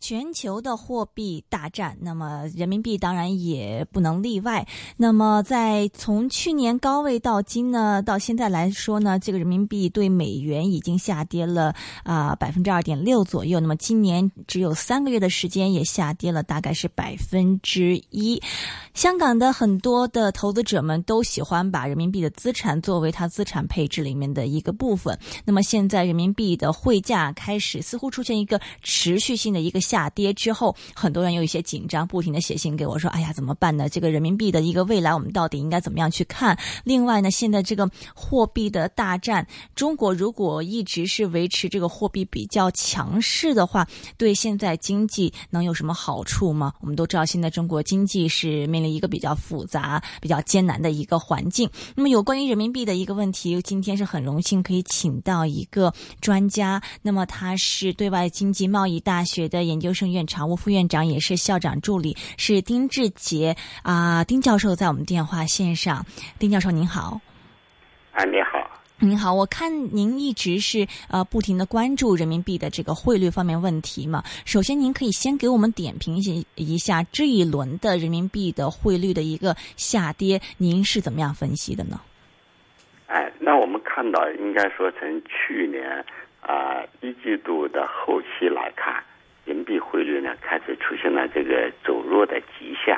全球的货币大战，那么人民币当然也不能例外。那么在从去年高位到今呢，到现在来说呢，这个人民币对美元已经下跌了啊百分之二点六左右。那么今年只有三个月的时间，也下跌了大概是百分之一。香港的很多的投资者们都喜欢把人民币的资产作为他资产配置里面的一个部分。那么现在人民币的汇价开始似乎出现一个持续性的一个。下跌之后，很多人有一些紧张，不停的写信给我说：“哎呀，怎么办呢？这个人民币的一个未来，我们到底应该怎么样去看？”另外呢，现在这个货币的大战，中国如果一直是维持这个货币比较强势的话，对现在经济能有什么好处吗？我们都知道，现在中国经济是面临一个比较复杂、比较艰难的一个环境。那么，有关于人民币的一个问题，今天是很荣幸可以请到一个专家，那么他是对外经济贸易大学的研。研究生院常务副院长，也是校长助理，是丁志杰啊，丁教授在我们电话线上。丁教授您好，啊，你好，您好。我看您一直是呃不停的关注人民币的这个汇率方面问题嘛。首先，您可以先给我们点评一一下这一轮的人民币的汇率的一个下跌，您是怎么样分析的呢？哎，那我们看到，应该说从去年啊一季度的后期来看。人民币汇率呢开始出现了这个走弱的迹象，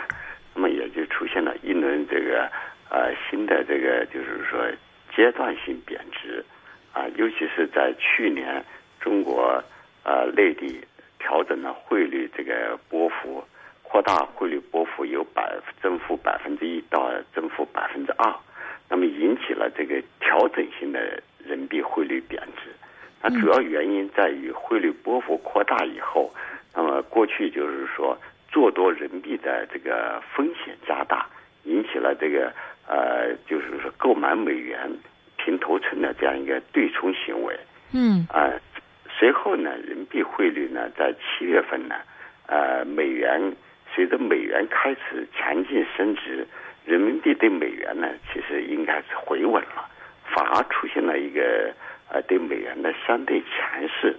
那么也就出现了一轮这个呃新的这个就是说阶段性贬值啊，尤其是在去年中国呃内地调整了汇率这个波幅，扩大汇率波幅由百增幅百分之一到增幅百分之二，那么引起了这个调整性的人民币汇率贬值。它主要原因在于汇率波幅扩大以后，那么过去就是说做多人民币的这个风险加大，引起了这个呃，就是说购买美元平头寸的这样一个对冲行为。嗯。啊，随后呢，人民币汇率呢，在七月份呢，呃，美元随着美元开始强劲升值，人民币对美元呢，其实应该是回稳了，反而出现了一个。呃，对美元的相对强势，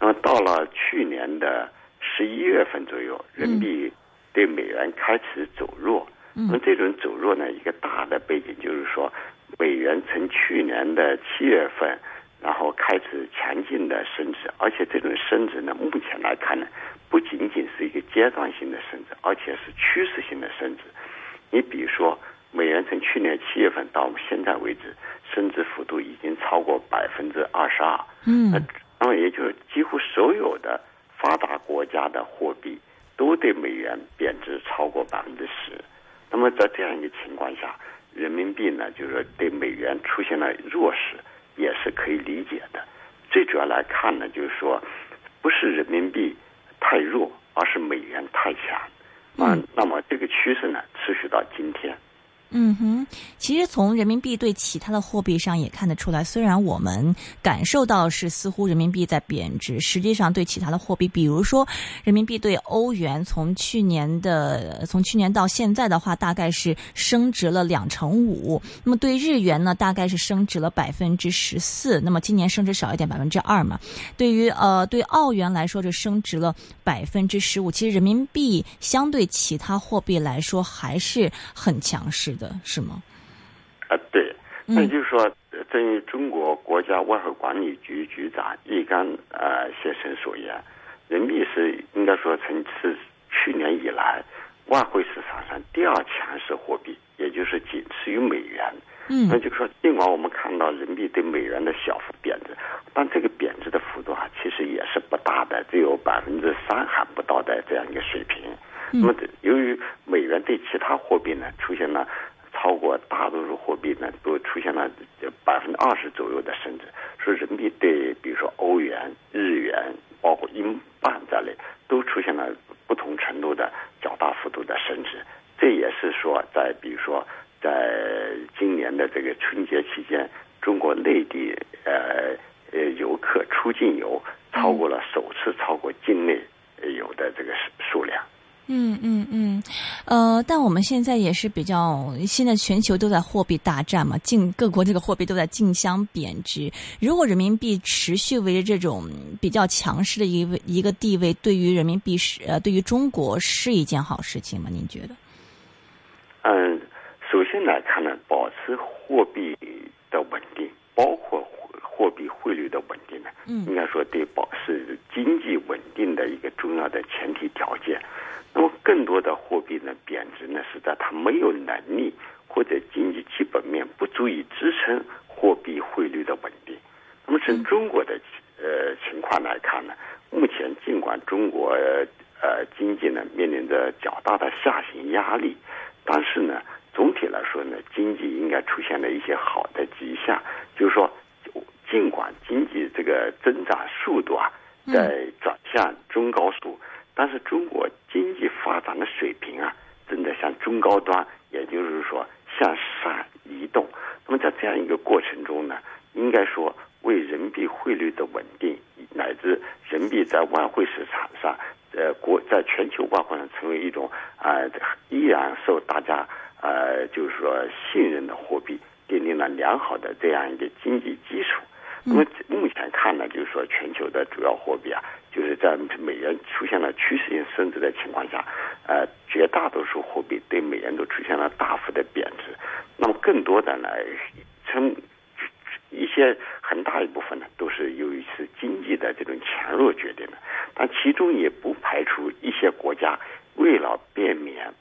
那么到了去年的十一月份左右，人民币对美元开始走弱。那么这种走弱呢，一个大的背景就是说，美元从去年的七月份，然后开始强劲的升值，而且这种升值呢，目前来看呢，不仅仅是一个阶段性的升值，而且是趋势性的升值。你比如说。美元从去年七月份到现在为止，升值幅度已经超过百分之二十二。嗯，那么也就是几乎所有的发达国家的货币都对美元贬值超过百分之十。那么在这样一个情况下，人民币呢，就是说对美元出现了弱势，也是可以理解的。最主要来看呢，就是说不是人民币太弱，而是美元太强。嗯，那么这个趋势呢，持续到今天。嗯哼，其实从人民币对其他的货币上也看得出来，虽然我们感受到是似乎人民币在贬值，实际上对其他的货币，比如说人民币对欧元，从去年的从去年到现在的话，大概是升值了两成五。那么对日元呢，大概是升值了百分之十四。那么今年升值少一点，百分之二嘛。对于呃对澳元来说，就升值了百分之十五。其实人民币相对其他货币来说还是很强势的。是吗？啊，对，那就是说，正如中国国家外汇管理局局长易纲呃先生所言，人民币是应该说从是去年以来外汇市场上第二强势货币，也就是仅次于美元。嗯，那就是说，尽管我们看到人民币对美元的小幅贬值，但这个贬值的幅度啊，其实也是不大的，只有百分之三还不到的这样一个水平。那么，由于美元对其他货币呢出现了超过大多数货币呢都出现了百分之二十左右的升值，说人民币对比如说欧元、日元，包括英镑在内，都出现了不同程度的较大幅度的升值。这也是说，在比如说在今年的这个春节期间，中国内地呃呃游客出境游超过了首次超过境内游的这个数量。嗯嗯嗯，呃，但我们现在也是比较，现在全球都在货币大战嘛，竞各国这个货币都在竞相贬值。如果人民币持续维持这种比较强势的一位一个地位，对于人民币是呃，对于中国是一件好事情吗？您觉得？嗯，首先来看呢，保持货币的稳定，包括货币汇率的稳定呢，嗯，应该说对保是经济稳定的一个重要的前提条件。那么，更多的货币呢贬值呢，是在它没有能力或者经济基本面不足以支撑货币汇率的稳定。那么，从中国的呃情况来看呢，目前尽管中国呃经济呢面临着较大的下行压力，但是呢，总体来说呢，经济应该出现了一些好的迹象。就是说，尽管经济这个增长速度啊在转向中高速。但是中国经济发展的水平啊，正在向中高端，也就是说向上移动。那么在这样一个过程中呢，应该说为人民币汇率的稳定，乃至人民币在外汇市场上，呃，国在全球外汇上成为一种啊依然受大家呃就是说信任的货币，奠定了良好的这样一个经济基础。那么目前看呢，就是说全球的主要货币啊。是在美元出现了趋势性升值的情况下，呃，绝大多数货币对美元都出现了大幅的贬值。那么，更多的呢，从一些很大一部分呢，都是由于是经济的这种强弱决定的。但其中也不排除一些国家为了避免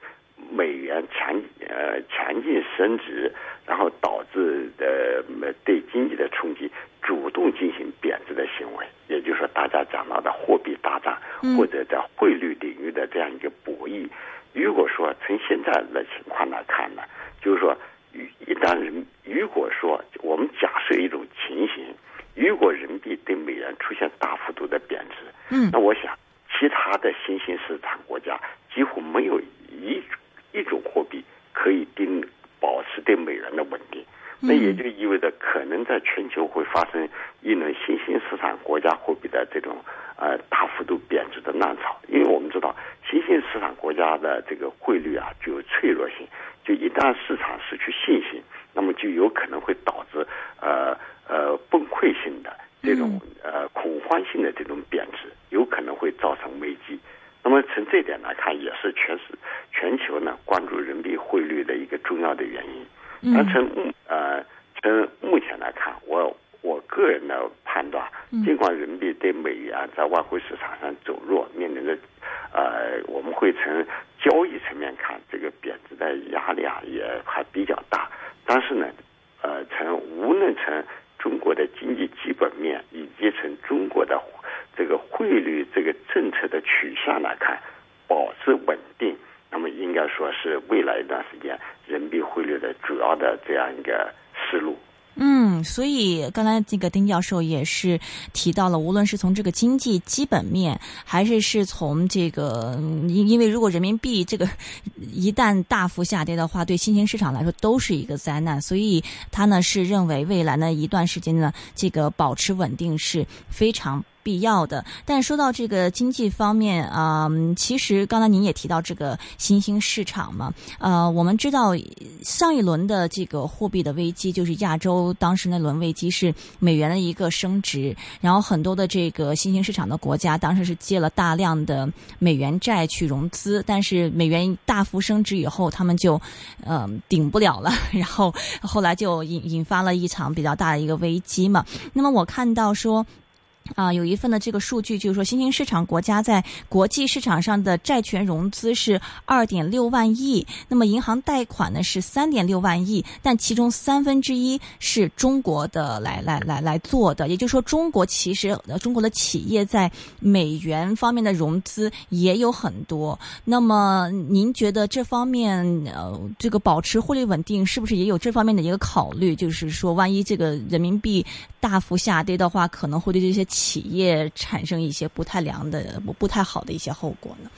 美元强呃强劲升值，然后导致的对经济的冲击。主动进行贬值的行为，也就是说，大家讲到的货币大战，或者在汇率领域的这样一个博弈。如果说从现在来看呢，就是说，一旦人如果说我们假设一种情形，如果人民币对美元出现大幅度的贬值，嗯，那我想，其他的新兴市场国家几乎没有一一种货币可以定保持对美元的稳定。那也就意味着，可能在全球会发生一轮新兴市场国家货币的这种呃大幅度贬值的浪潮。因为我们知道，新兴市场国家的这个汇率啊具有脆弱性，就一旦市场失去信心，那么就有可能会导致呃呃崩溃性的这种呃恐慌性的这种贬值，有可能会造成危机。那么从这点来看，也是全市全球呢关注人民币汇率的一个重要的原因。但从目呃从目前来看，我我个人的判断，尽管人民币对美元在外汇市场上走弱，面临着呃我们会从交易层面看，这个贬值的压力啊也还比较大。但是呢，呃从无论从中国的经济基本面，以及从中国的这个汇率这个政策的取向来看，保持稳定。那么应该说是未来一段时间人民币汇率的主要的这样一个思路。嗯，所以刚才这个丁教授也是提到了，无论是从这个经济基本面，还是是从这个，因因为如果人民币这个一旦大幅下跌的话，对新兴市场来说都是一个灾难。所以他呢是认为未来呢一段时间呢，这个保持稳定是非常。必要的，但说到这个经济方面啊，其实刚才您也提到这个新兴市场嘛，呃，我们知道上一轮的这个货币的危机，就是亚洲当时那轮危机是美元的一个升值，然后很多的这个新兴市场的国家当时是借了大量的美元债去融资，但是美元大幅升值以后，他们就嗯顶不了了，然后后来就引引发了一场比较大的一个危机嘛。那么我看到说。啊，有一份的这个数据，就是说新兴市场国家在国际市场上的债权融资是二点六万亿，那么银行贷款呢是三点六万亿，但其中三分之一是中国的来来来来做的，也就是说，中国其实中国的企业在美元方面的融资也有很多。那么您觉得这方面呃，这个保持汇率稳定是不是也有这方面的一个考虑？就是说，万一这个人民币大幅下跌的话，可能会对这些。企企业产生一些不太良的、不不太好的一些后果呢？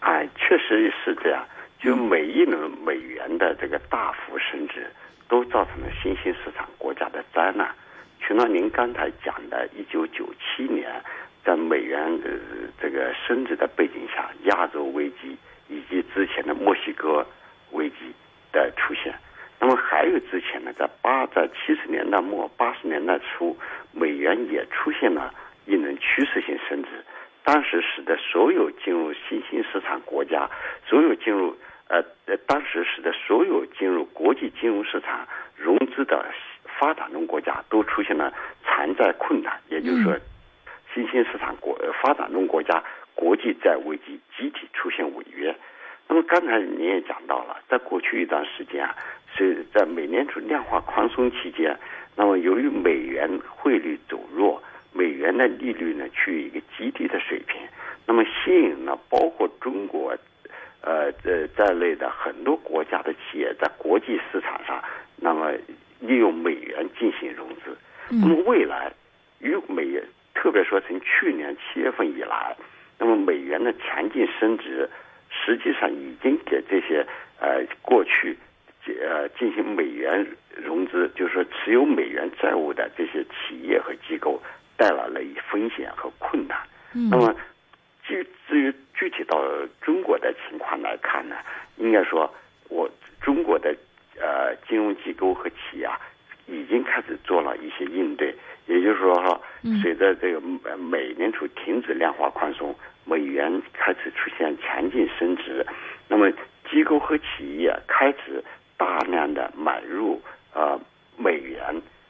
哎，确实是这样。就每一轮美元的这个大幅升值，都造成了新兴市场国家的灾难。除了您刚才讲的，一九九七年在美元呃这个升值的背景下，亚洲危机以及之前的墨西哥危机的出现。那么还有之前呢，在八在七十年代末八十年代初，美元也出现了一轮趋势性升值，当时使得所有进入新兴市场国家，所有进入呃呃，当时使得所有进入国际金融市场融资的发展中国家都出现了偿债困难，也就是说。新兴市场国发展中国家国际债危机集体出现违约。那么刚才你也讲到了，在过去一段时间啊，是在美联储量化宽松期间，那么由于美元汇率走弱，美元的利率呢处于一个极低的水平，那么吸引了包括中国，呃呃在内的很多国家的企业在国际市场上，那么利用美元进行融资。那么未来与美元。特别说，从去年七月份以来，那么美元的强劲升值，实际上已经给这些呃过去呃进行美元融资，就是说持有美元债务的这些企业和机构带来了一风险和困难。那么，至至于具体到中国的情况来看呢，应该说，我中国的呃金融机构和企业啊，已经开始做了一些应对。也就是说，哈，随着这个美联储停止量化宽松，美元开始出现强劲升值，那么机构和企业开始大量的买入呃美元，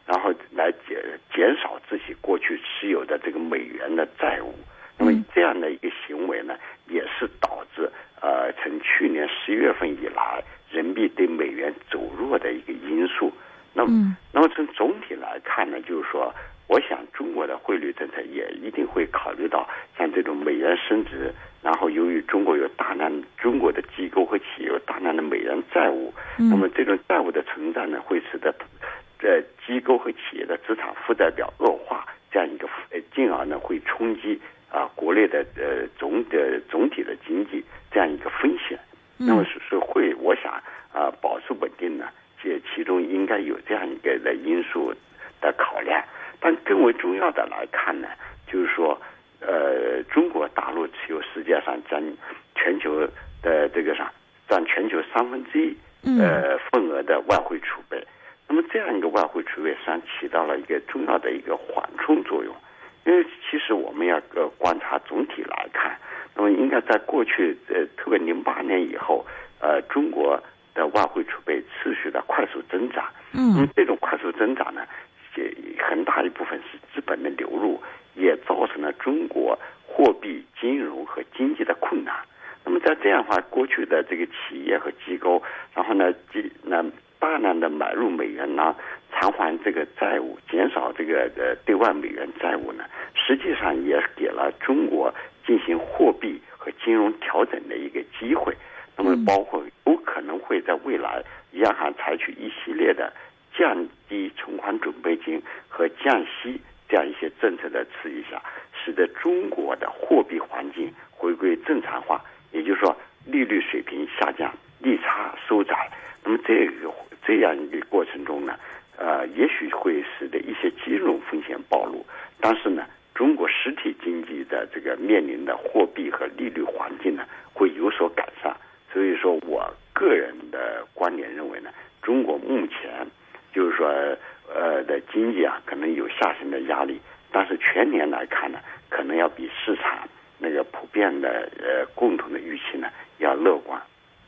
然后来减减少自己过去持有的这个美元的债务。那么这样的一个行为呢，也是导致呃从去年十一月份以来，人民币对美元走弱的一个因素。那么，那么从总体来看呢，就是说。我想，中国的汇率政策也一定会考虑到像这种美元升值，然后由于中国有大量中国的机构和企业有大量的美元债务，那么这种债务的存在呢，会使得呃机构和企业的资产负债表恶化，这样一个呃，进而呢会冲击啊国内的呃总的总体的经济这样一个风险。那么是是会，我想啊保持稳定呢，这其中应该有这样一个的因素的考量。但更为重要的来看呢，就是说，呃，中国大陆持有世界上占全球的这个啥，占全球三分之一呃份额的外汇储备。那么这样一个外汇储备实际上起到了一个重要的一个缓冲作用。因为其实我们要呃观察总体来看，那么应该在过去呃特别零八年以后，呃，中国的外汇储备持续的快速增长。嗯。那么这种快速增长呢？也很大一部分是资本的流入，也造成了中国货币、金融和经济的困难。那么在这样的话，过去的这个企业和机构，然后呢，那大量的买入美元呢，偿还这个债务，减少这个呃对外美元债务呢，实际上也给了中国进行货币和金融调整的一个机会。那么包括有可能会在未来央行采取一系列的。降低存款准备金和降息这样一些政策的刺激下，使得中国的货币环境回归正常化，也就是说利率水平下降，利差收窄。那么这个这样一个过程中呢，呃，也许会使得一些金融风险暴露，但是呢，中国实体经济的这个面临的货币和利率环境呢，会有所改善。所以说我个人的观点认为呢，中国目前。就是说，呃，的经济啊，可能有下行的压力，但是全年来看呢，可能要比市场那个普遍的呃共同的预期呢要乐观。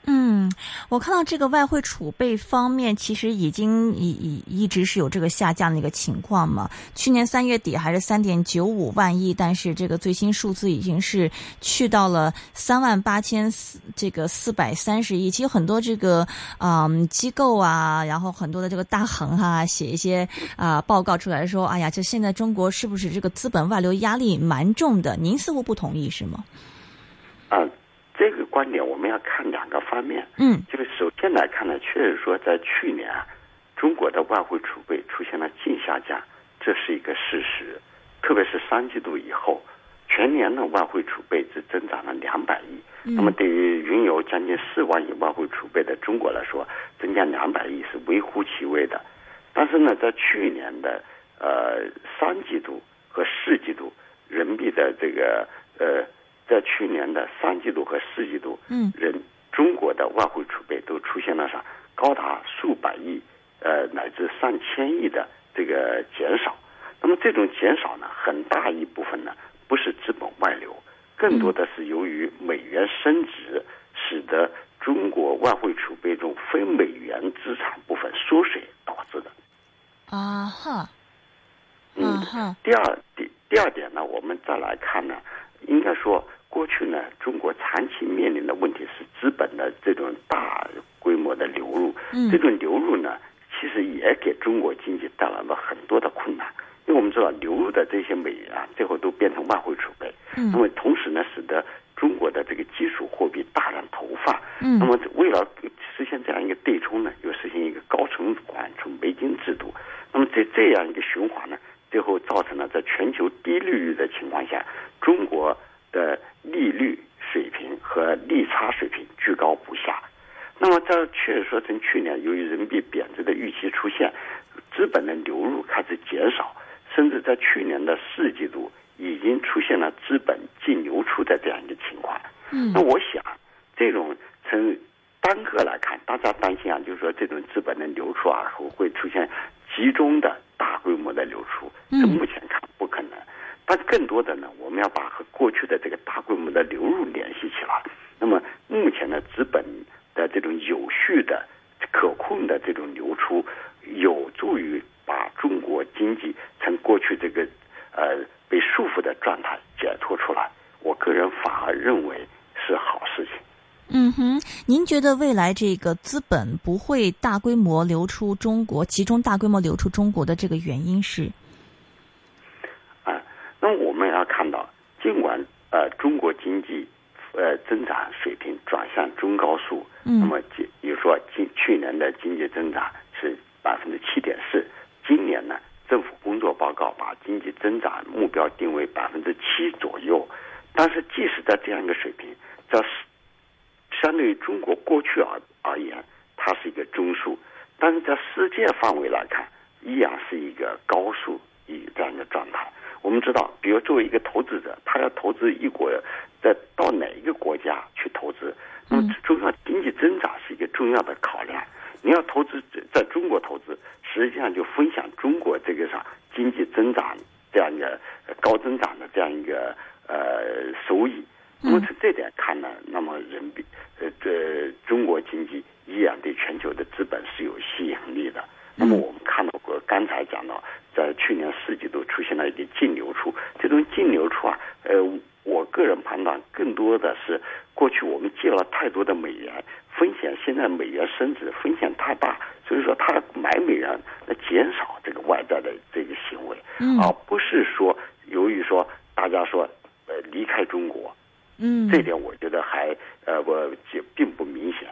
嗯，我看到这个外汇储备方面，其实已经一一一直是有这个下降的一个情况嘛。去年三月底还是三点九五万亿，但是这个最新数字已经是去到了三万八千四这个四百三十亿。其实很多这个嗯机构啊，然后很多的这个大行哈，写一些啊报告出来说，哎呀，就现在中国是不是这个资本外流压力蛮重的？您似乎不同意是吗？啊。这个观点我们要看两个方面，嗯，就是首先来看呢，确实说在去年啊，中国的外汇储备出现了净下降，这是一个事实。特别是三季度以后，全年的外汇储备只增长了两百亿。那么对于拥有将近四万亿外汇储备的中国来说，增加两百亿是微乎其微的。但是呢，在去年的呃三季度和四季度，人民币的这个呃，在去年的三季度和四季度，嗯，人中国的外汇储备都出现了啥高达数百亿呃乃至上千亿的这个减少。那么这种减少呢，很大一部分呢不是资本外流，更多的是由于美元升值，使得中国外汇储备中非美元资产部分缩水导致的。啊哈，嗯第二第第二点呢，我们再来看呢，应该说过去呢，中国长期面临的问题是资本的这种大规模的流入，嗯这种流入呢，其实也给中国经济带来了很多的困难。因为我们知道流入的这些美元啊，最后都变成外汇储备，嗯那么同时呢，使得中国的这个基础货币大量投放，嗯那么为了实现这样一个对冲呢，又实行一个高存款存美金制度。那么在这样一个循环呢，最后造成了在全球低利率的情况下，中国的利率水平和利差水平居高不下。那么这确实说，从去年由于人民币贬值的预期出现，资本的流入开始减少，甚至在去年的四季度已经出现了资本净流出的这样一个情况。嗯那我想，这种从单个来看，大家担心啊，就是说这种资本的流出啊，会会出现集中的大规模的流出。嗯这目前看不可能。但更多的呢，我们要把和过去的这个大规模的流入联系起来。那么目前的资本的这种有序的、可控的这种流出，有助于把中国经济从过去这个呃被束缚的状态解脱出来。我个人反而认为是好事情。嗯哼，您觉未来这个资本不会大规模流出中国，集中大规模流出中国的这个原因是？啊，那么我们要看到，尽管呃中国经济呃增长水平转向中高速，嗯那么比比如说今去年的经济增长是百分之七点四，今年呢政府工作报告把经济增长目标定为百分之七左右，但是即使在这样一个水平，在相对于中国过去而而言，它是一个中数，但是在世界范围来看，依然是一个高数一这样一个状态。我们知道，比如作为一个投资者，他要投资一国，在到哪一个国家去投资，那么重要经济增长是一个重要的考量。你要投资在中国投资，实际上就分享中国这个上经济增长这样一个呃高增长的这样一个呃收益。那么从这点看呢，那么人民币呃这中国经济依然对全球的资本是有吸引力的。那么我们看到过，刚才讲到，在去年四季度出现了一个净流出，这种净流出啊，呃，我个人判断更多的是过去我们借了太多的美元，风险现在美元升值风险太大，所以说他买美元来减少这个外债的这个行为，嗯。而不是说由于说大家说呃离开中国，嗯，这点我觉得还呃我就并不明显。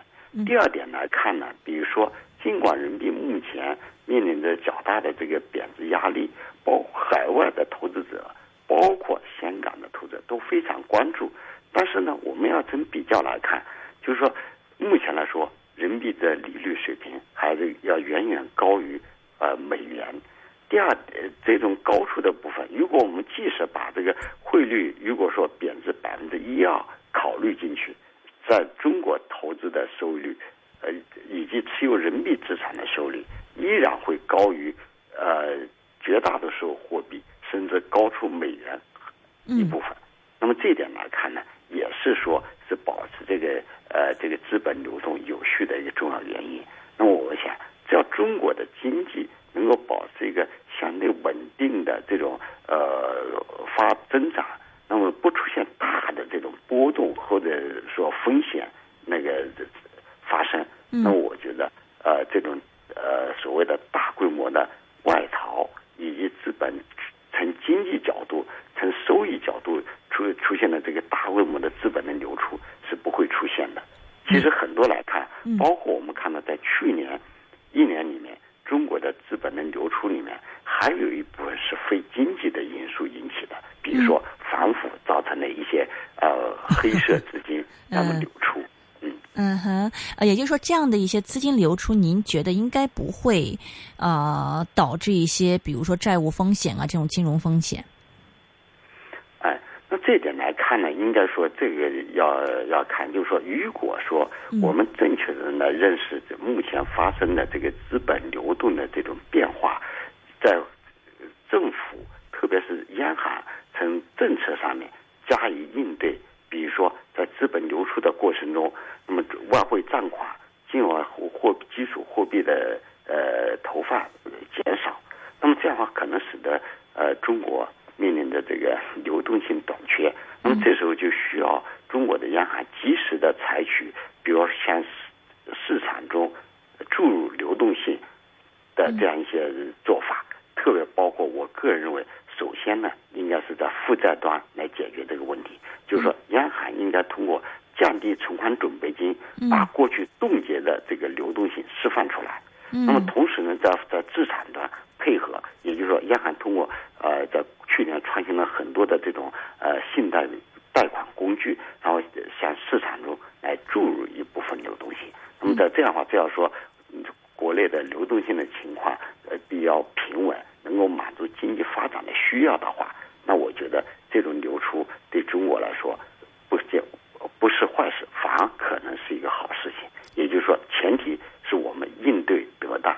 第二点来看呢，比如说，尽管人民币目前面临着较大的这个贬值压力，包括海外的投资者，包括香港的投资者都非常关注，但是呢，我们要从比较来看，就是说，目前来说，人民币的利率水平还是要远远高于呃美元。第二，呃这种高出的部分，如果我们即使把这个汇率，如果说贬值百分之一二考虑进去，在中国投资的收益率，呃，以及持有人民币资产的收益，依然会高于呃绝大多数货币，甚至高出美元一部分。那么这一点来看呢，也是说是保持这个呃这个资本流动有序的一个重要原因。那么我想，只要中国的经济能够保持一个相对稳定的这种呃发增长，那么不出现大的这种波动或者说风险那个发生，那我觉得呃这种呃所谓的大规模的外逃以及资本从经济角度、从收益角度出出现的这个大规模的资本的流出是不会出现的。其实很多来看，包括我们看到在去年一年里面，中国的资本的流出里面，还有一部分是非经济的因素引起的，比如说反腐造成的一些呃 黑色资金那么流出。嗯嗯哼，呃，也就是说，这样的一些资金流出，您觉得应该不会呃导致一些，比如说债务风险啊这种金融风险？那这点来看呢，应该说这个要要看，就是说，如果说我们正确的来认识这目前发生的这个资本流动的这种变化，在政府特别是央行从政策上面加以应对，比如说在资本流出的过程中，那么外汇占款、境外货货基础货币的呃投放减少，那么这样的话可能使得呃中国。面临的这个 流动性短缺，那么这时候就需要中国的央行及时的采取，比如向市市场中注入流动性的这样一些做法，特别包括我个人认为，首先呢，应该是在负债端来解决这个问题，就是说，央行应该通过降低存款准备金，把过去冻结的这个流动性释放出来。那么同时呢，在在资产端配合，也就是说，央行通过呃在去年创新了很多的这种呃信贷贷款工具，然后向市场中来注入一部分流动性。那么在这样的话，只要说国内的流动性的情况呃比较平稳，能够满足经济发展的需要的话，那我觉得这种流出对中国来说不见不是坏事，反而可能是一个好事情。也就是说，前提是我们应对得当。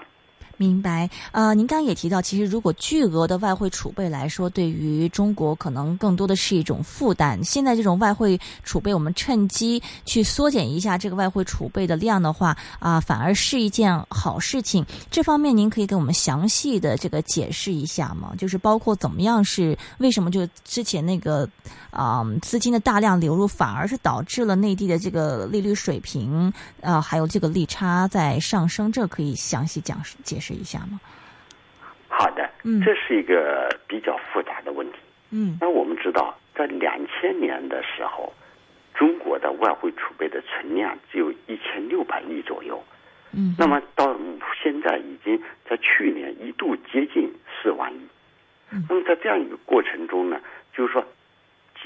明白，呃，您刚刚也提到，其实如果巨额的外汇储备来说，对于中国可能更多的是一种负担。现在这种外汇储备，我们趁机去缩减一下这个外汇储备的量的话，啊，反而是一件好事情。这方面您可以给我们详细的这个解释一下吗？就是包括怎么样是为什么就之前那个啊资金的大量流入，反而是导致了内地的这个利率水平啊，还有这个利差在上升，这可以详细讲解释。一下吗？好的，嗯，这是一个比较复杂的问题，嗯。那我们知道，在两千年的时候，中国的外汇储备的存量只有一千六百亿左右，嗯。那么到现在已经在去年一度接近四万亿，嗯。那么在这样一个过程中呢，就是说，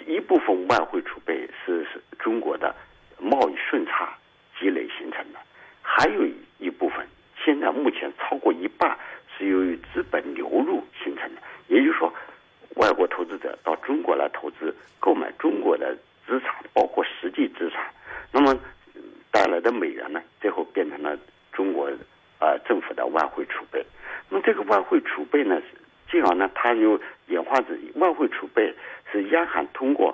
一部分外汇储备是是中国的贸易顺差积累形成的，还有一部分。现在目前超过一半是由于资本流入形成的，也就是说，外国投资者到中国来投资，购买中国的资产，包括实际资产，那么带来的美元呢，最后变成了中国呃政府的外汇储备。那么这个外汇储备呢，进而呢，它又演化成外汇储备是央行通过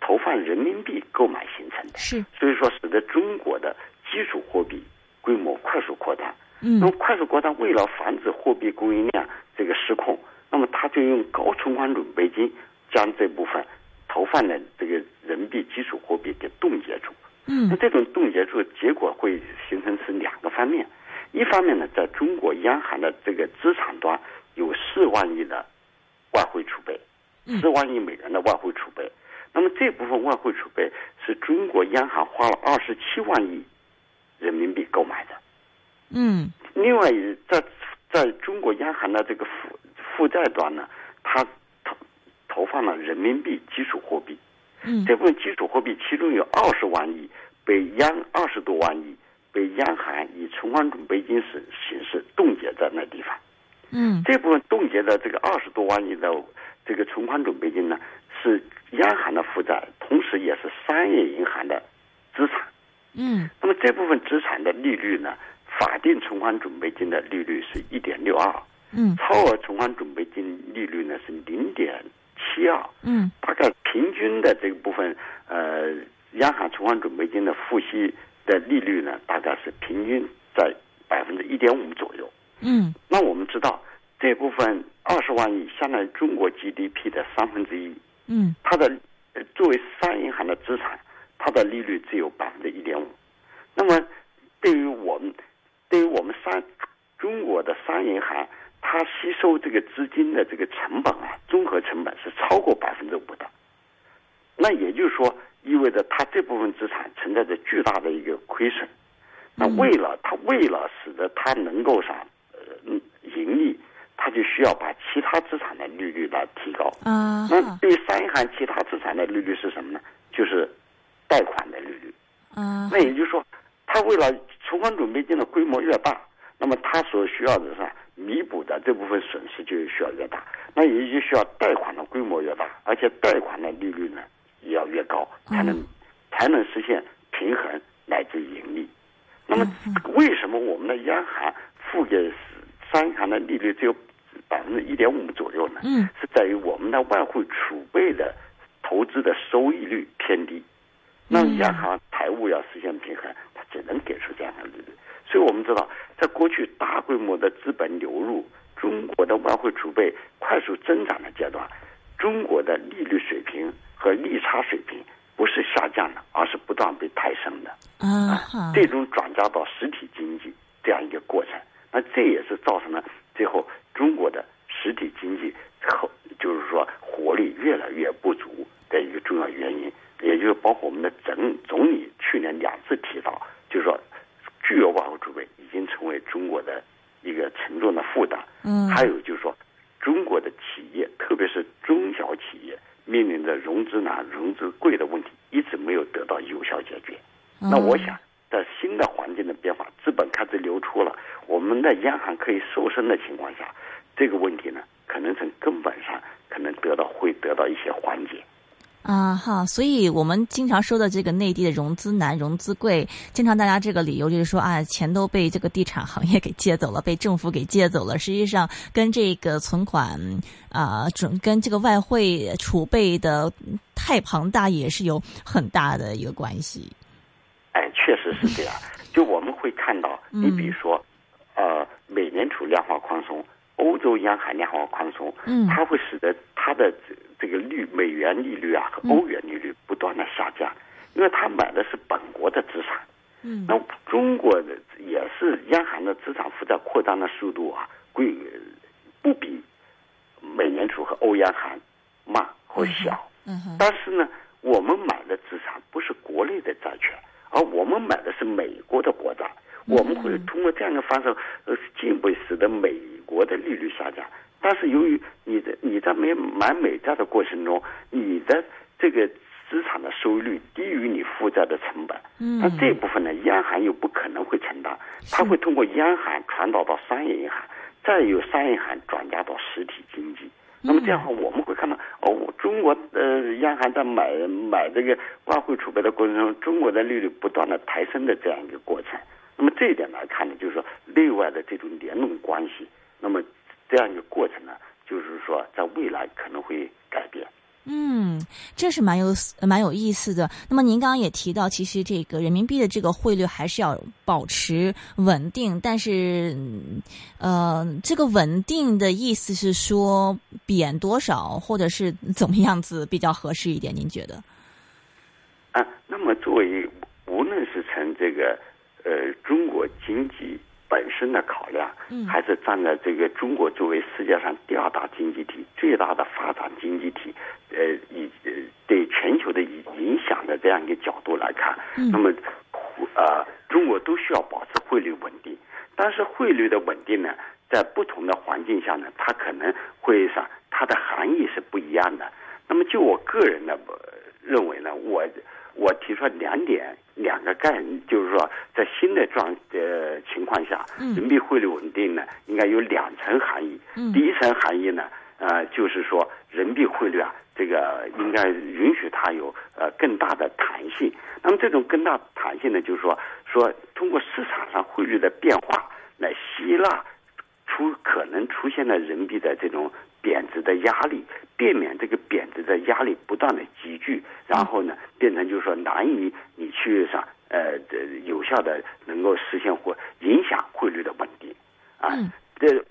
投放人民币购买形成的，是，所以说使得中国的基础货币规模快速扩大。嗯，那么快速扩张，为了防止货币供应量这个失控，那么他就用高存款准备金将这部分投放的这个人民币基础货币给冻结住。嗯，那这种冻结住结果会形成是两个方面，一方面呢，在中国央行的这个资产端有四万亿的外汇储备，四万亿美元的外汇储备，那么这部分外汇储备是中国央行花了二十七万亿人民币购买的。嗯，另外，在在中国央行的这个负负债端呢，它投投放了人民币基础货币。嗯，这部分基础货币其中有二十万亿被央二十多万亿被央行以存款准备金式形式冻结在那地方。嗯，这部分冻结的这个二十多万亿的这个存款准备金呢，是央行的负债，同时也是商业银行的资产。嗯，那么这部分资产的利率呢？法定存款准备金的利率是一点六二，嗯，超额存款准备金利率呢是零点七二，嗯，大概平均的这个部分，呃，央行存款准备金的付息的利率呢，大概是平均在百分之一点五左右，嗯，那我们知道这部分二十万亿相当于中国 GDP 的三分之一，嗯，它的作为商业银行的资产，它的利率只有百分之一点五，那么对于我们。对于我们商中国的商业银行，它吸收这个资金的这个成本啊，综合成本是超过百分之五的。那也就是说，意味着它这部分资产存在着巨大的一个亏损。那为了它，为了使得它能够啥呃盈利，它就需要把其他资产的利率来提高。啊，那对于商业银行其他资产的利率是什么呢？就是贷款的利率。啊，那也就是说，他为了存款准备金的规模越大，那么他所需要的是弥补的这部分损失就需要越大，那也就需要贷款的规模越大，而且贷款的利率呢也要越高，才能才能实现平衡乃至盈利。那么，为什么我们的央行付给商银行的利率只有百分之一点五左右呢？嗯，是在于我们的外汇储备的投资的收益率偏低。那么央行财务要实现平衡，它只能给出这样的利率。所以我们知道，在过去大规模的资本流入、中国的外汇储备快速增长的阶段，中国的利率水平和利差水平不是下降的，而是不断被抬升的。啊，这种转嫁到实体经济这样一个过程，那这也是造成了最后中国的实体经济后就是说活力越来越不足的一个重要原因。也就是包括我们的总总理去年两次提到，就是说，巨额外汇储备已经成为中国的一个沉重的负担。嗯，还有就是说，中国的企业，特别是中小企业，面临着融资难、融资贵的问题，一直没有得到有效解决。那我想，在新的环境的变化，资本开始流出了，我们的央行可以瘦身的情况下，这个问题呢，可能从根本上可能得到会得到一些缓解。啊哈，所以我们经常说的这个内地的融资难、融资贵，经常大家这个理由就是说啊，钱都被这个地产行业给借走了，被政府给借走了。实际上跟这个存款啊，准跟这个外汇储备的太庞大也是有很大的一个关系。是这样。就我们会看到，你比如说，呃，美联储量化宽松，欧洲央行量化宽松，嗯，它会使得它的。这这个率美元利率啊和欧元利率不断的下降，因为他买的是本国的资产。嗯，那中国的也是央行的资产负债扩张的速度啊，贵不比美联储和欧央行慢或小。嗯哼。但是呢，我们买的资产不是国内的债券，而我们买的是美国的国债。我们会通过这样的方式，呃，进一步使得美国的利率下降。但是由于你的你在买买美债的过程中，你的这个资产的收益率低于你负债的成本，嗯，那这部分呢，央行又不可能会承担，它会通过央行传导到商业银行，再由商业银行转嫁到实体经济。那么这样的话，我们会看到哦，中国呃央行在买买这个外汇储备的过程中，中国的利率不断的抬升的这样一个过程。那么这一点来看呢，就是说内外的这种联动关系，那么。这样一个过程呢，就是说，在未来可能会改变。嗯，这是蛮有蛮有意思的。那么您刚刚也提到，其实这个人民币的这个汇率还是要保持稳定，但是，呃，这个稳定的意思是说贬多少，或者是怎么样子比较合适一点？您觉得？啊，那么作为无论是从这个呃中国经济。本身的考量，还是站在这个中国作为世界上第二大经济体、最大的发展经济体，呃，以呃对全球的影影响的这样一个角度来看，那么，呃，中国都需要保持汇率稳定。但是汇率的稳定呢，在不同的环境下呢，它可能会上它的含义是不一样的。那么就我个人的认为呢，我。我提出两点，两个概念，就是说，在新的状呃情况下，人民币汇率稳定呢，应该有两层含义。第一层含义呢，呃，就是说，人民币汇率啊，这个应该允许它有呃更大的弹性。那么这种更大弹性呢，就是说，说通过市场上汇率的变化来吸纳出可能出现的人民币的这种。贬值的压力，避免这个贬值的压力不断的积聚，然后呢，变成就是说难以你去上呃有效的能够实现或影响汇率的稳定啊。这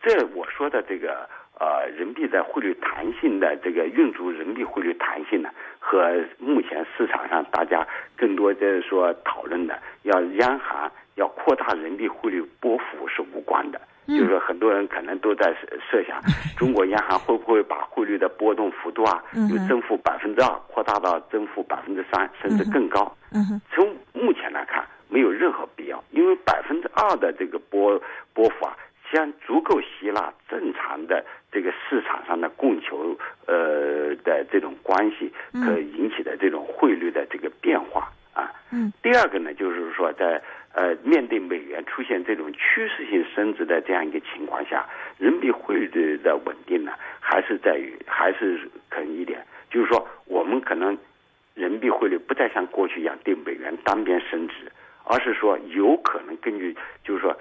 这我说的这个呃人民币的汇率弹性的这个运足人民币汇率弹性呢，和目前市场上大家更多的说讨论的要央行要扩大人民币汇率波幅是无关的。就是说，很多人可能都在设想，中国央行会不会把汇率的波动幅度啊，由正负百分之二扩大到增负百分之三，甚至更高？从目前来看，没有任何必要，因为百分之二的这个波波幅啊，将足够吸纳正常的这个市场上的供求呃的这种关系，可引起的这种汇率的这个变化啊。第二个呢，就是说在。呃，面对美元出现这种趋势性升值的这样一个情况下，人民币汇率的稳定呢，还是在于还是可能一点，就是说我们可能人民币汇率不再像过去一样对美元单边升值，而是说有可能根据就是说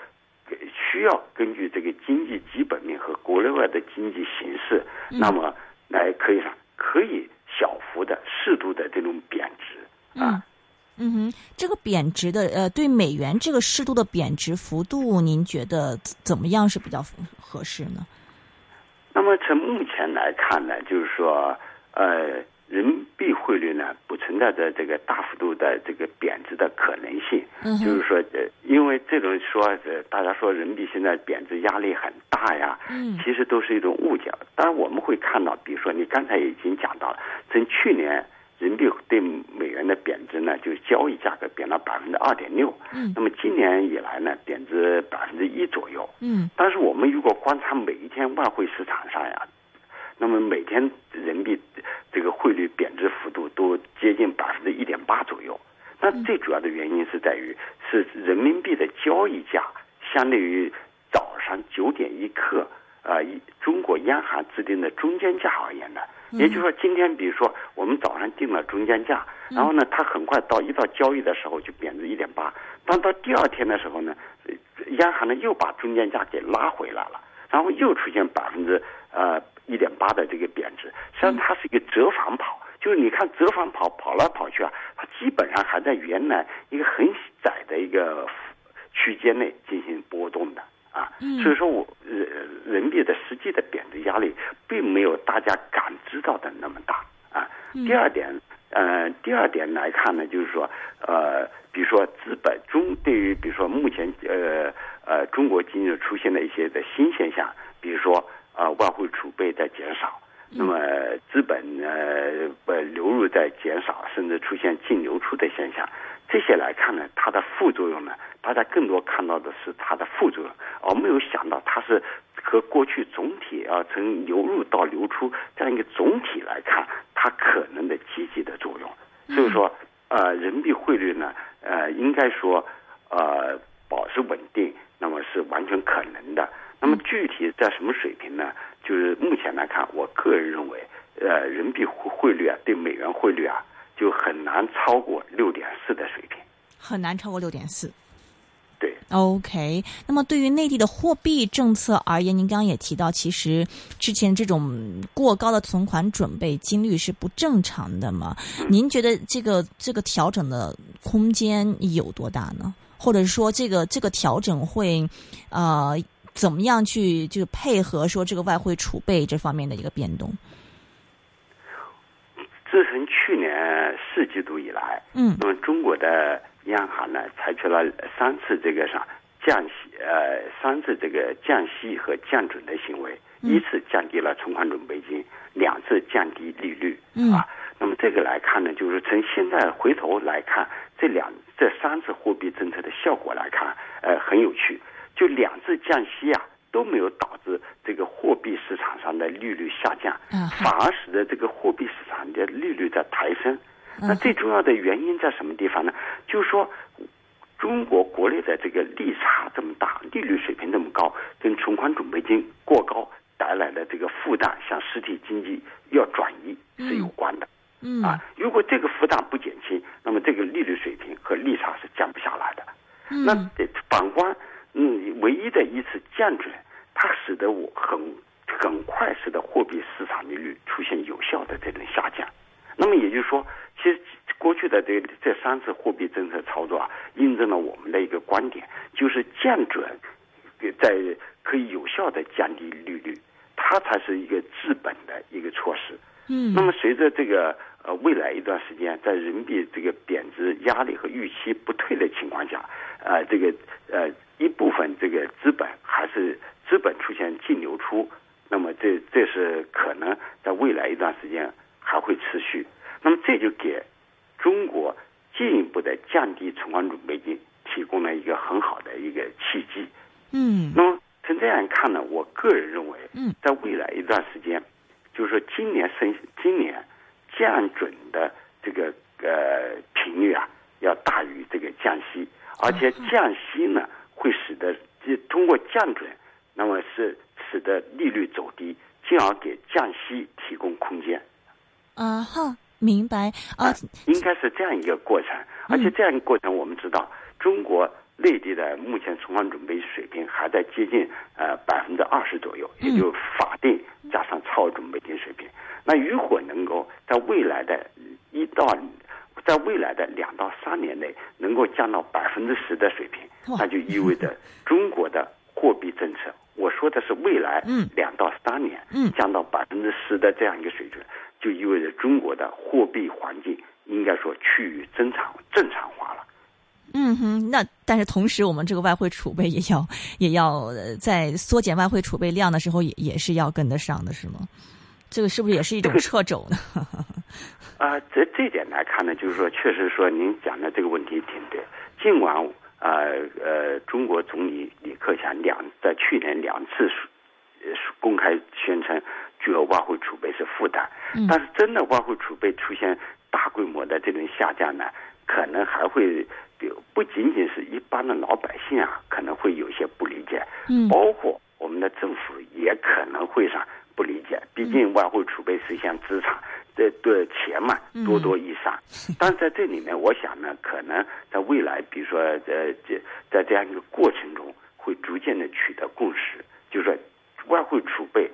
需要根据这个经济基本面和国内外的经济形势，那么来可以上可以小幅的、适度的这种贬值啊。嗯哼，这个贬值的呃，对美元这个适度的贬值幅度，您觉得怎么样是比较合适呢？那么从目前来看呢，就是说，呃，人民币汇率呢不存在着这个大幅度的这个贬值的可能性。嗯就是说，呃，因为这种说，呃，大家说人民币现在贬值压力很大呀，嗯，其实都是一种误解。当然，我们会看到，比如说你刚才已经讲到了，从去年。人民币对美元的贬值呢，就交易价格贬了百分之二点六。嗯。那么今年以来呢，贬值百分之一左右。嗯。但是我们如果观察每一天外汇市场上呀，那么每天人民币这个汇率贬值幅度都接近百分之一点八左右。那最主要的原因是在于，是人民币的交易价相对于早上九点一刻啊，中国央行制定的中间价而言呢。也就是说，今天比如说我们早上定了中间价，然后呢，它很快到一到交易的时候就贬值一点八，当到第二天的时候呢，央行呢又把中间价给拉回来了，然后又出现百分之呃一点八的这个贬值，实际上它是一个折返跑，就是你看折返跑跑来跑去啊，它基本上还在原来一个很窄的一个区间内进行波动的。啊，所以说我人人民币的实际的贬值压力，并没有大家感知到的那么大啊。第二点，呃，第二点来看呢，就是说，呃，比如说资本中对于，比如说目前呃呃中国经济出现的一些的新现象，比如说啊外汇储备在减少，那么资本呃呃流入在减少，甚至出现净流出的现象。这些来看呢，它的副作用呢，大家更多看到的是它的副作用，而没有想到它是和过去总体啊从流入到流出这样一个总体来看，它可能的积极的作用。所以说，呃，人民币汇率呢，呃，应该说，呃，保持稳定，那么是完全可能的。那么具体在什么水平呢？就是目前来看，我个人认为，呃，人民币汇汇率啊，对美元汇率啊。就很难超过六点四的水平，很难超过六点四。对，OK。那么对于内地的货币政策而言，您刚刚也提到，其实之前这种过高的存款准备金率是不正常的嘛？您觉得这个这个调整的空间有多大呢？或者说，这个这个调整会呃怎么样去就配合说这个外汇储备这方面的一个变动？自从去年四季度以来，嗯，那么中国的央行呢，采取了三次这个啥降息，呃，三次这个降息和降准的行为，一次降低了存款准备金，两次降低利率，啊，那么这个来看呢，就是从现在回头来看，这两这三次货币政策的效果来看，呃，很有趣，就两次降息啊。都没有导致这个货币市场上的利率下降，反而使得这个货币市场的利率在抬升。那最重要的原因在什么地方呢？就是说，中国国内的这个利差这么大，利率水平这么高，跟存款准备金过高带来的这个负担向实体经济要转移是有关的。嗯啊，如果这个负担不减轻，那么这个利率水平和利差是降不下来的。那反观。嗯，唯一的一次降准，它使得我很很快使得货币市场利率出现有效的这种下降。那么也就是说，其实过去的这这三次货币政策操作啊，印证了我们的一个观点，就是降准在可以有效的降低利率，它才是一个治本的一个措施。嗯。那么随着这个呃未来一段时间，在人民币这个贬值压力和预期不退的情况下，呃，这个分这个资本还是资本出现净流出，那么这这是可能在未来一段时间还会持续。那么这就给中国进一步的降低存款准备金提供了一个很好的一个契机。嗯。那么从这样看呢，我个人认为，嗯，在未来一段时间，就是说今年升今年降准的这个呃频率啊，要大于这个降息，而且降息降准，那么是使得利率走低，进而给降息提供空间。啊哈，明白啊，应该是这样一个过程。而且这样一个过程，我们知道，中国内地的目前存款准备水平还在接近呃百分之二十左右，也就法定加上超额准备金水平。那如果能够在未来的一到在未来的两到三年内能够降到百分之十的水平，那就意味着中国的货币政策，我说的是未来两到三年嗯降到百分之十的这样一个水准，就意味着中国的货币环境应该说趋于正常正常化了。嗯哼，那但是同时，我们这个外汇储备也要也要在缩减外汇储备量的时候，也也是要跟得上的，是吗？这个是不是也是一种掣肘呢？啊，这这点来看呢，就是说，确实说您讲的这个问题挺对。尽管啊呃，中国总理李克强两在去年两次公开宣称，巨额外汇储备是负担，但是真的外汇储备出现大规模的这种下降呢，可能还会不仅仅是一般的老百姓啊，可能会有些不理解，嗯，包括我们的政府也可能会上不理解，毕竟外汇储备是一项资产。这对钱嘛，多多益善。但是在这里面，我想呢，可能在未来，比如说，呃，这在这样一个过程中，会逐渐的取得共识，就是说，外汇储备，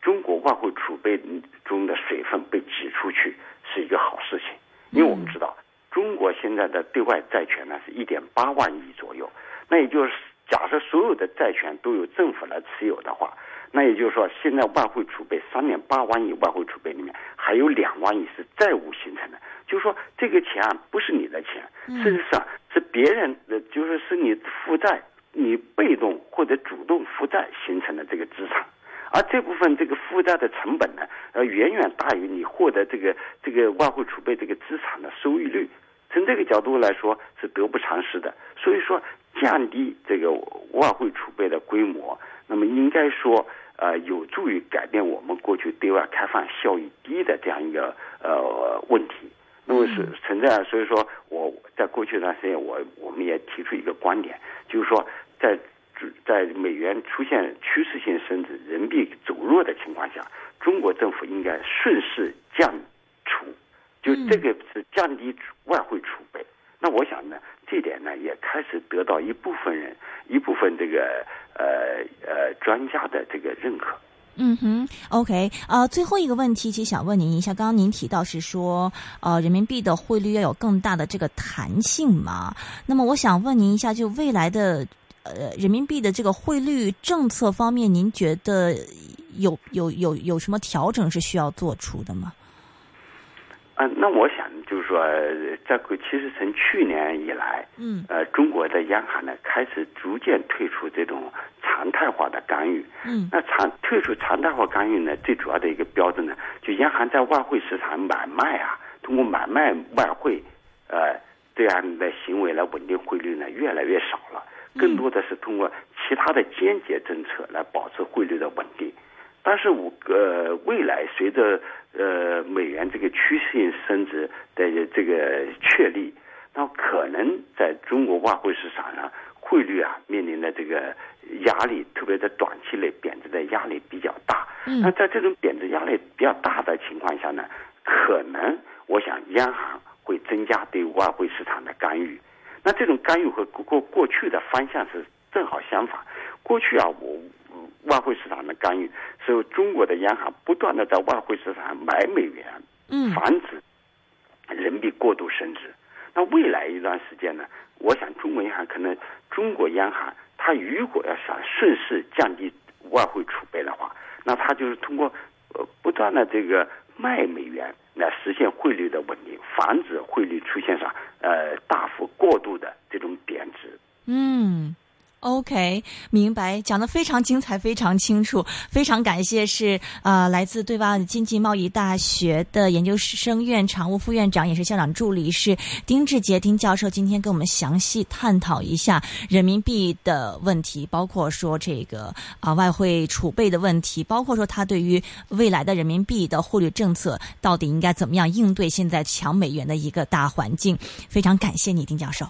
中国外汇储备中的水分被挤出去是一个好事情，因为我们知道，中国现在的对外债权呢是一点八万亿左右，那也就是假设所有的债权都由政府来持有的话。那也就是说，现在外汇储备三点八万亿外汇储备里面，还有两万亿是债务形成的。就是说，这个钱啊，不是你的钱，事实上是别人的，就是是你负债，你被动或者主动负债形成的这个资产。而这部分这个负债的成本呢，呃，远远大于你获得这个这个外汇储备这个资产的收益率。从这个角度来说，是得不偿失的。所以说，降低这个外汇储备的规模，那么应该说。呃，有助于改变我们过去对外开放效益低的这样一个呃问题。那么是存在，所以说我在过去一段时间，我我们也提出一个观点，就是说，在在美元出现趋势性升值、人民币走弱的情况下，中国政府应该顺势降储，就这个是降低外汇储备。那我想呢，这点呢也开始得到一部分人、一部分这个呃呃专家的这个认可。嗯哼，OK，呃，最后一个问题，其实想问您一下，刚刚您提到是说，呃，人民币的汇率要有更大的这个弹性嘛？那么我想问您一下，就未来的呃人民币的这个汇率政策方面，您觉得有有有有什么调整是需要做出的吗？嗯，那我想就是说，这个其实从去年以来，嗯，呃，中国的央行呢开始逐渐退出这种常态化的干预，嗯，那常退出常态化干预呢，最主要的一个标准呢，就央行在外汇市场买卖啊，通过买卖外汇，呃，这样的行为来稳定汇率呢，越来越少了，更多的是通过其他的间接政策来保持汇率的稳定。但是我呃，未来随着呃美元这个趋势性升值的这个确立，那可能在中国外汇市场上汇率啊面临的这个压力，特别在短期内贬值的压力比较大。那在这种贬值压力比较大的情况下呢，可能我想央行会增加对外汇市场的干预。那这种干预和过过去的方向是正好相反。过去啊，我。外汇市场的干预，是中国的央行不断的在外汇市场买美元，嗯，防止人民币过度升值。那未来一段时间呢，我想中国银行可能，中国央行它如果要想顺势降低外汇储备的话，那它就是通过呃不断的这个卖美元来实现汇率的稳定，防止汇率出现上呃大幅过度的这种贬值。嗯。OK，明白，讲得非常精彩，非常清楚，非常感谢，是啊，来自对外经济贸易大学的研究生院常务副院长，也是校长助理，是丁志杰丁教授，今天跟我们详细探讨一下人民币的问题，包括说这个啊外汇储备的问题，包括说他对于未来的人民币的汇率政策到底应该怎么样应对现在强美元的一个大环境，非常感谢你，丁教授。